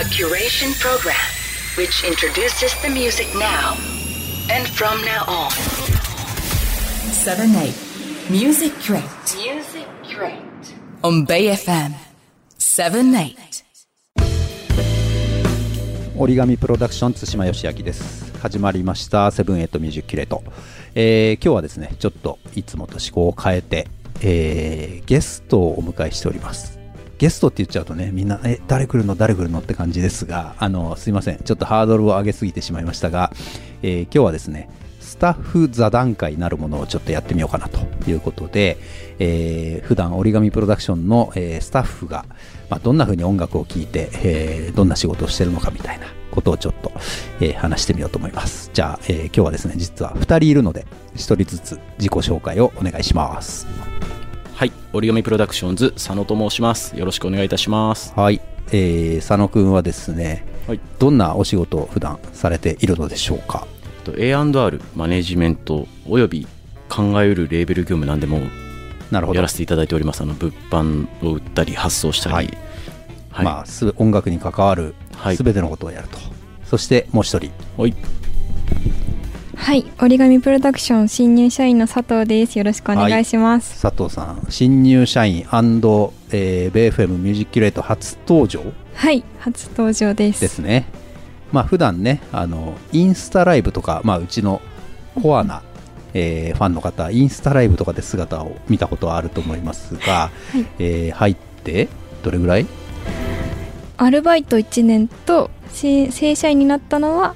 A curation program which introduces the music now and from now on. 7 8 Music Curate Music Curate. on Bay FM 7 8折り紙プロダクション津島義明です始まりました Seven Eight Music Curate、えー今日はですねちょっといつもと趣向を変えて、えーゲストをお迎えしておりますゲストって言っちゃうとねみんなえ誰来るの？誰来るの？って感じですがあのすいませんちょっとハードルを上げすぎてしまいましたが、えー今日はですねスタッフ座談会なるものをちょっとやってみようかなということで、えー普段折り紙プロダクションの、えースタッフが、まあ、どんな風に音楽を聴いて、えーどんな仕事をしてるのかみたいなことをちょっと、え話してみようと思います。じゃあ、え今日はですね、実は2人いるので、1人ずつ自己紹介をお願いします。はい、折り紙プロダクションズ佐野と申します。よろしくお願いいたします。はい。えー佐野くんはですね、はい、どんなお仕事を普段されているのでしょうか？と A&R マネジメントおよび考えうるレーベル業務なんでもなるほどやら。せていただいております。あの物販を売ったり発送したり、はいはい、まあ、す音楽に関わるはい全てのことをやると。そしてもう一人。はい、はい、折り紙プロダクション新入社員の佐藤です。よろしくお願いします。佐藤さん、新入社員えー、ベイフェムミュージックキュレート初登場はい、初登場です。ですね。まあ普段ね、あの、インスタライブとか、まあうちのコアな、えーファンの方、インスタライブとかで姿を見たことはあると思いますが、はいえー入って、どれぐらい？アルバイト1年とし正社員になったのは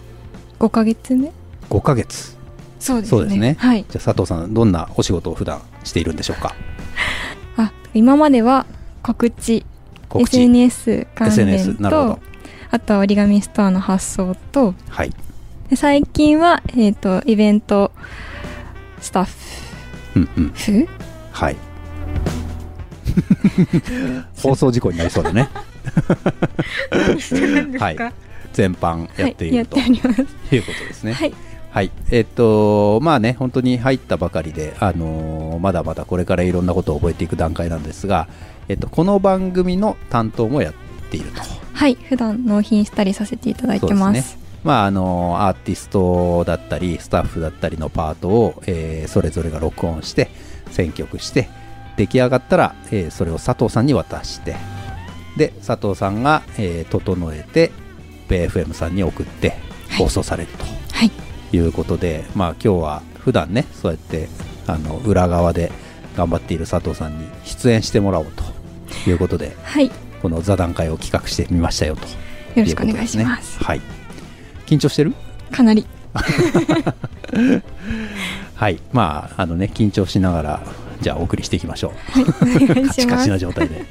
5ヶ月目？?5 ヶ月。そうですね。ねはい。じゃあ佐藤さん、どんなお仕事を普段しているんでしょうか？あ、今までは告知、告知。SNS 関連と、あとは折り紙ストアの発送と、はい。で最近は、えっ、と、イベントスタッうんうん。フはい。放送事故になりそうだね。はい。全般やっていはい、と。いうことですね。はい。はい。えっと、まあね、本当に入ったばかりで、あのーまだまだこれからいろんなことを覚えていく段階なんですが、えっと、この番組の担当もやっていると。はい、普段納品したりさせていただいてます。そうですね。まあ、あのーアーティストだったり、スタッフだったりのパートを、えーそれぞれが録音して、選曲して、出来上がったら、えーそれを佐藤さんに渡して、で、佐藤さんが、えー整えて、BFM さんに送って、放送されると。はい。いうことで、まあ今日は普段ね、そうやってあの裏側で頑張っている佐藤さんに出演してもらおうということで、はい。よこの座談会を企画してみましたよというろしくお願い。します。はい。緊張してる？かなり。はい。まあ、あのね、緊張しながら、じゃあお送りしていきましょう。お願いカチカチな。状態で。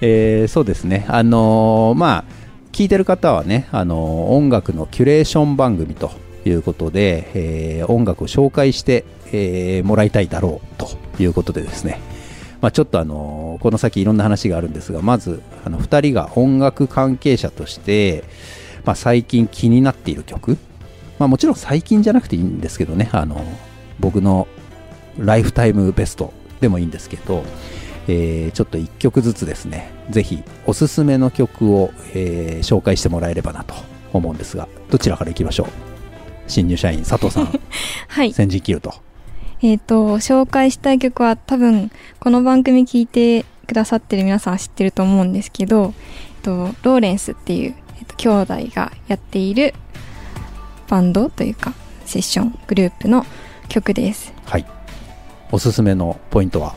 えーそうですね。あのーまあ、聞いてる方はね、あのー音楽のキュレーション番組ということで、えー音楽を紹介して、えーもらいたいだろうということでですね、まあ、ちょっとあのこの先いろんな話があるんですが、まず、あの、二人が音楽関係者として、まあ、最近気になっている曲、まあ、もちろん最近じゃなくていいんですけどね、あの、僕のライフタイムベストでもいいんですけど、えーちょっと1曲ずつですね、ぜひおすすめの曲を、えー紹介してもらえればなと思うんですが、どちらからいきましょう？新入社員佐藤さん、はい。先陣切ると。えっ、と、紹介したい曲は多分、この番組聞いてくださってる皆さんは知ってると思うんですけど、えっと、ローレンスっていう、えっと、兄弟がやっているバンドというか、セッショングループの曲です。はい。おすすめのポイントは？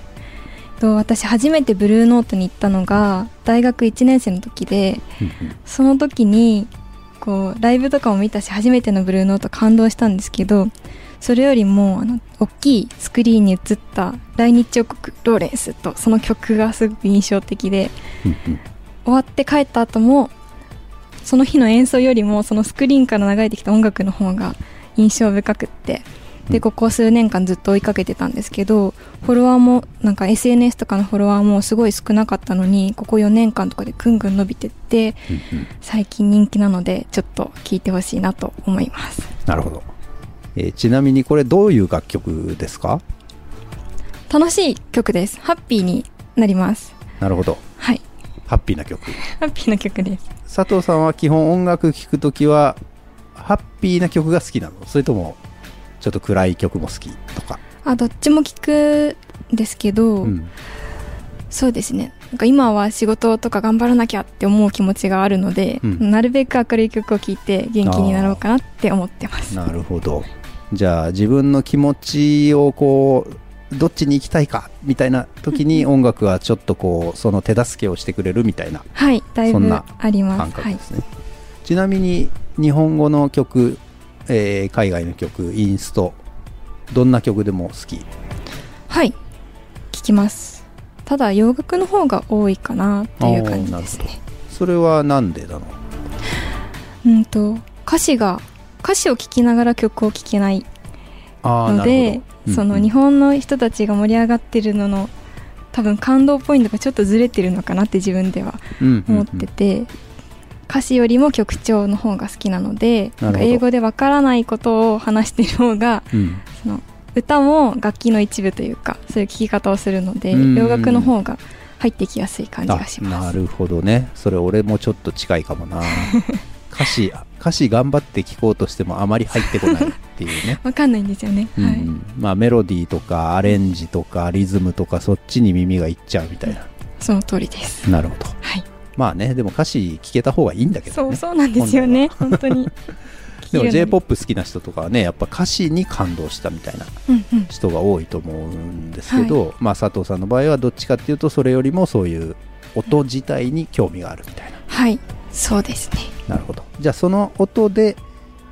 と私初めてブルーノートに行ったのが大学1年生の時でその時にこうライブとかも見たし初めてのブルーノート感動したんですけどそれよりもあの大きいスクリーンに映った来日王国ローレンスとその曲がすごく印象的で終わって帰った後もその日の演奏よりもそのスクリーンから流れてきた音楽の方が印象深くってうんでここ数年間ずっと追いかけてたんですけどフォロワーもなんか SNS とかのフォロワーもすごい少なかったのにここ4年間とかでぐんぐん伸びてって最近人気なのでちょっと聴いてほしいなと思います。なるほど、えーちなみにこれどういう楽曲ですか？楽しい曲です。ハッピーになります。なるほど。はい。ハッピーな曲。ハッピーな曲です。佐藤さんは基本音楽聴くときはハッピーな曲が好きなの？それともちょっと暗い曲も好きとか、あどっちも聞くんですけど、うん。そうですね。なんか今は仕事とか頑張らなきゃって思う気持ちがあるので、うん。なるべく明るい曲を聴いて元気になろうかなって思ってます。なるほど。じゃあ自分の気持ちをこうどっちに行きたいかみたいな時に音楽はちょっとこうその手助けをしてくれるみたいな。はいだいぶあります。感覚はいちなみに日本語の曲、えー海外の曲インストどんな曲でも好き。はい。聞きます。ただ洋楽の方が多いかなっていう感じですね。それはなんでだろう？うんと歌詞が歌詞を聴きながら曲を聴けないのでその日本の人たちが盛り上がってるのの多分感動ポイントがちょっとずれてるのかなって自分ではうんうん。思ってて、歌詞よりも曲調の方が好きなので英語でわからないことを話してる方がうん。その歌も楽器の一部というかそういう聴き方をするのでうん。洋楽の方が入ってきやすい感じがしあます。なるほどね。それ俺もちょっと近いかもな。歌詞歌詞頑張って聴こうとしてもあまり入ってこないっていうね。わかんないんですよね、うん。はい。まあメロディーとかアレンジとかリズムとかそっちに耳がいっちゃうみたいな。その通りです。なるほど。はいまあねでも歌詞聞けた方がいいんだけどね。そうそうなんですよね。本当に。でも j p o p 好きな人とかはねやっぱ歌詞に感動したみたいなうんうん。人が多いと思うんですけど、まあ佐藤さんの場合はどっちかっていうとそれよりもそういう音自体に興味があるみたいな。はい。そうですね。なるほど。じゃあその音で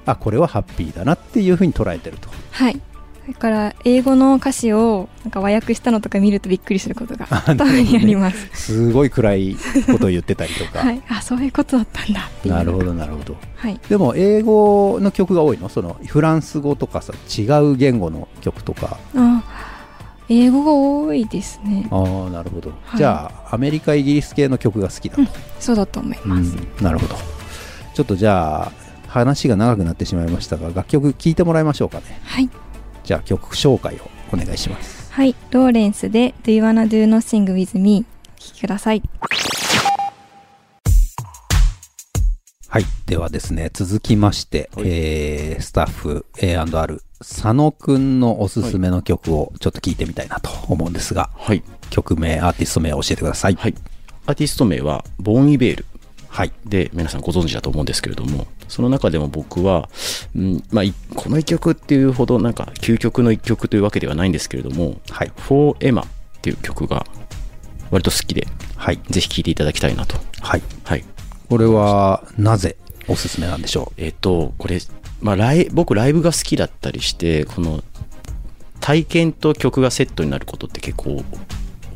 あこれはハッピーだなっていうふうに捉えてると。はいだから英語の歌詞をなんか和訳したのとか見るとびっくりすることがあ たまにあります、すごい暗いことを言ってたりとか、は いあそういうことだったんだっていう。なるほどなるほど。はい。でも英語の曲が多いの？そのフランス語とかさ違う言語の曲とか。あ英語が多いですね。ああなるほど、はい。じゃあアメリカイギリス系の曲が好きだと、そうだと思います、うんなるほど。ちょっとじゃあ話が長くなってしまいましたが楽曲聴いてもらいましょうかね。はいじゃあ曲紹介をお願いします。はい。ローレンスで Do You Wanna Do Nothing With Me? お聴きください。はい。ではですね続きまして、はい。えースタッフ A&R 佐野くんのおすすめの曲をちょっと聴いてみたいなと思うんですが、はい。曲名アーティスト名を教えてください。はい。アーティスト名は、ボーン・イベールはい。で皆さんご存知だと思うんですけれども、その中でも僕は、うんまあ、いこの一曲っていうほど、なんか、究極の一曲というわけではないんですけれども、はい。For Emma っていう曲が割と好きで、はい。ぜひ聴いていただきたいなと。はい。はい。これはなぜおすすめなんでしょえっ、と、これ、まあ、ライ僕ライブが好きだったりして、この体験と曲がセットになることって結構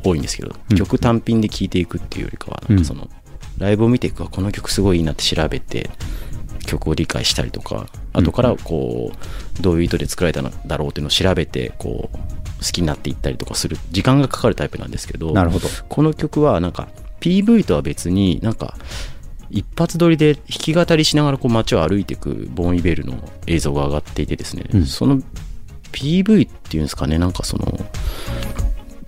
多いんですけど、うん。曲単品で聴いていくっていうよりかは、なんかその、ライブを見ていくこの曲すごいいいなって調べて、曲を理解したりとか、後からこう、どういう意図で作られたのだろうっていうのを調べて、こう、好きになっていったりとかする、時間がかかるタイプなんですけど、この曲はなんか PV とは別になんか一発撮りで弾き語りしながらこう街を歩いていくボーン・イベルの映像が上がっていてですね、うん。その PV っていうんですかねなんかその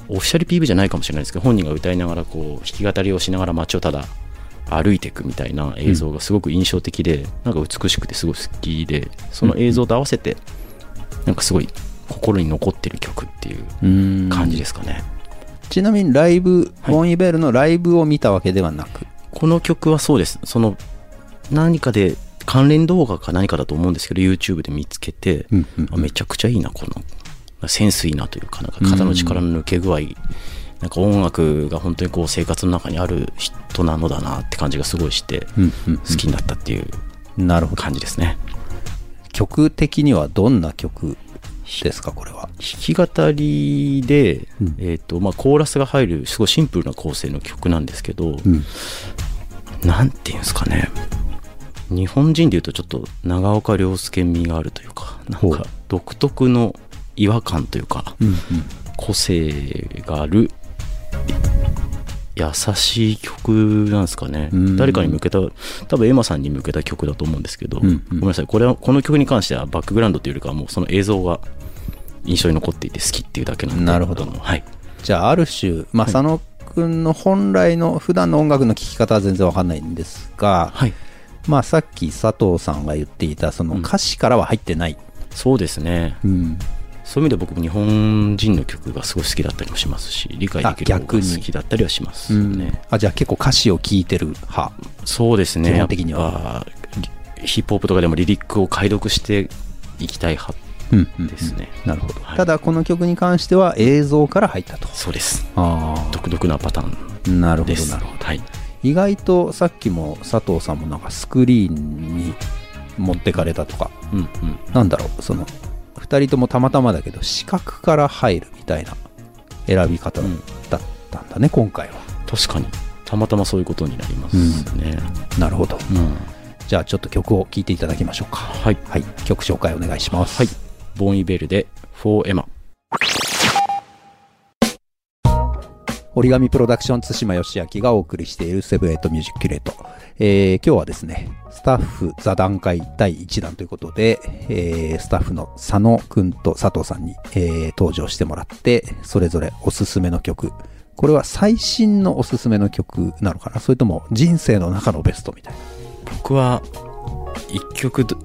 オフィシャル PV じゃないかもしれないですけど本人が歌いながらこう弾き語りをしながら街をただ歩いていくみたいな映像がすごく印象的で、なんか美しくてすごい好きでその映像と合わせてなんかすごい心に残ってる曲っていううん。感じですかね、ちなみにライブ、はい。ボン・イベールのライブを見たわけではなく？この曲はそうです。その何かで関連動画か何かだと思うんですけど、YouTube で見つけて、うんうんあめちゃくちゃいいな、この。センスいいなというか、なんか肩の力の抜け具合、なんか音楽が本当にこう生活の中にある人なのだなって感じがすごいして、うんうんうん。好きになったっていう感じですね。曲的にはどんな曲ですかこれは？弾き語りで、うん。えっ、と、まあ、コーラスが入る、すごいシンプルな構成の曲なんですけど、うん。なんていうんですかね。日本人でいうとちょっと長岡亮介味があるというかなんか独特の違和感というかうん。個性がある優しい曲なんですかね。うん。誰かに向けた多分エマさんに向けた曲だと思うんですけど、うんうん。ごめんなさい。これはこの曲に関してはバックグラウンドというよりかはもうその映像が印象に残っていて好きっていうだけなんで。なるほど。はい。じゃあある種、佐野くんの本来の普段の音楽の聴き方は全然わかんないんですが、はい。まあさっき佐藤さんが言っていたその歌詞からは入ってない。そうですね。うん。そういう意味で僕も日本人の曲がすごい好きだったりもしますし理解できるあ逆に方が好きだったりはしますうん。よね、あ、じゃあ結構歌詞を聴いてる派。そうですね。基本的には。ヒップホップとかでもリリックを解読していきたい派うんうんですね、なるほど。はい。ただこの曲に関しては映像から入ったと。そうです。あ独特なパターあ。なるほど、ですなるほど。はい。意外とさっきも佐藤さんもなんかスクリーンに持ってかれたとか、うんうん。なんだろう、その、二人ともたまたまだけど、視覚から入るみたいな選び方うんだったんだね、今回は。確かにたまたまそういうことになりますね、なるほど。うんじゃあちょっと曲を聴いていただきましょうか。はいはい。曲紹介お願いします。はい。 Bon Iver で For Emma 折り紙プロダクション対馬義明がお送りしている Seven Eight Music Curate。えー今日はですね、スタッフ座談会第1弾ということで、えースタッフの佐野くんと佐藤さんに、えー登場してもらって、それぞれおすすめの曲。これは最新のおすすめの曲なのかな？それとも人生の中のベストみたいな。僕は一曲ど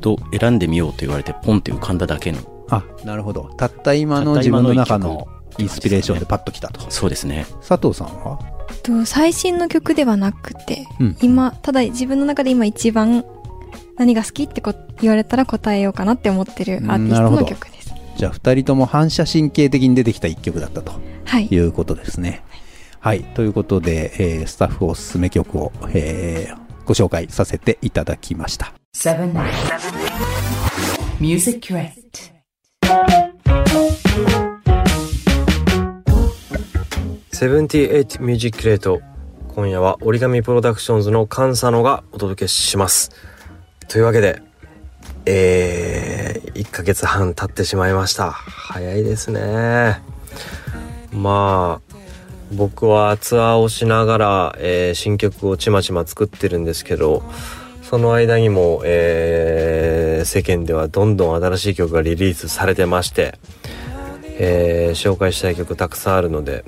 ど選んでみようと言われてポンって浮かんだだけのあ、なるほど。たった今の自分の中のインスピレーションでパッときたと。そうですね佐藤さんは？と最新の曲ではなくて、うん今ただ自分の中で今一番何が好きってこ言われたら答えようかなって思ってるアーティストの曲ですじゃあ二人とも反射神経的に出てきた一曲だったと。はいいうことですね。はい。ということで、えースタッフおすすめ曲を、えーご紹介させていただきました。Seven Eight. Music Curate. Seventy Eight Music Curate 今夜は折り紙プロダクションズの菅佐野がお届けします。というわけでえー、1ヶ月半経ってしまいました。早いですね。まあ僕はツアーをしながら、えー新曲をちまちま作ってるんですけどその間にも、えー世間ではどんどん新しい曲がリリースされてまして、えー紹介したい曲たくさんあるので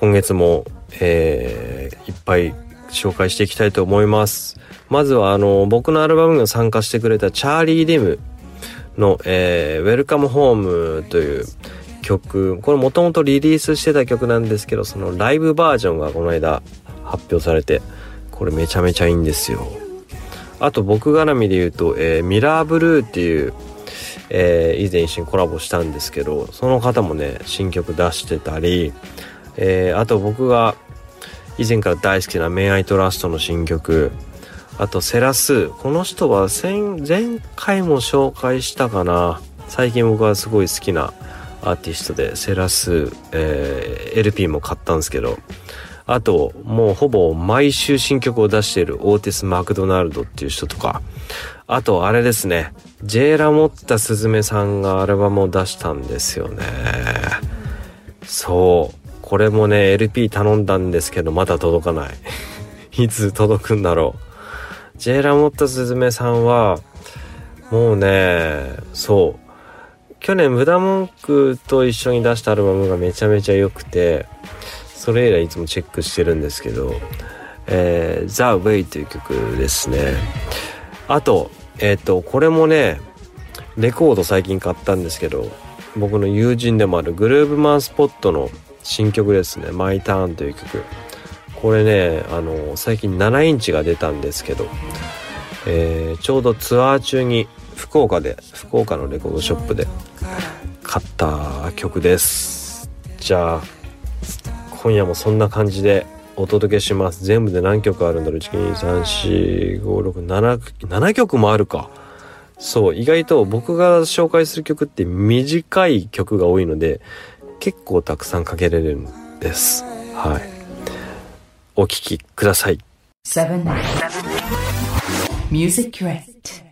今月も、えーいっぱい紹介していきたいと思います。まずはあの僕のアルバムに参加してくれたチャーリー・デムの、えー、Welcome Home という曲。これもともとリリースしてた曲なんですけどそのライブバージョンがこの間発表されてこれめちゃめちゃいいんですよ。あと僕絡みで言うと、えーミラーブルーっていう、えー以前一緒にコラボしたんですけどその方もね新曲出してたり、えーあと僕が以前から大好きな「メイアイトラスト」の新曲。あとセラスこの人は前前回も紹介したかな。最近僕はすごい好きなアーティストでセラス、えー LP も買ったんですけど。あともうほぼ毎週新曲を出しているオーティス・マクドナルドっていう人とか。あとあれですね。ジェイラ・モッタ・スズメさんがアルバムを出したんですよね。そう。これもね LP 頼んだんですけどまだ届かない。いつ届くんだろう。ジェラ・モッタ・スズメさんはもうねそう。去年ブダモンクと一緒に出したアルバムがめちゃめちゃ良くてそれ以来いつもチェックしてるんですけど「えー、The Way」という曲ですね。あとえっ、とこれもねレコード最近買ったんですけど僕の友人でもあるグルーブマンスポットの新曲ですね「マイターンという曲。これねあの最近7インチが出たんですけど、えーちょうどツアー中に福岡で福岡のレコードショップで買った曲です。じゃあ今夜もそんな感じでお届けします。全部で何曲あるんだろう？1234567曲もあるか。そう意外と僕が紹介する曲って短い曲が多いので結構たくさんかけられるんです。はい。お聴きください。Seven. Music Crate.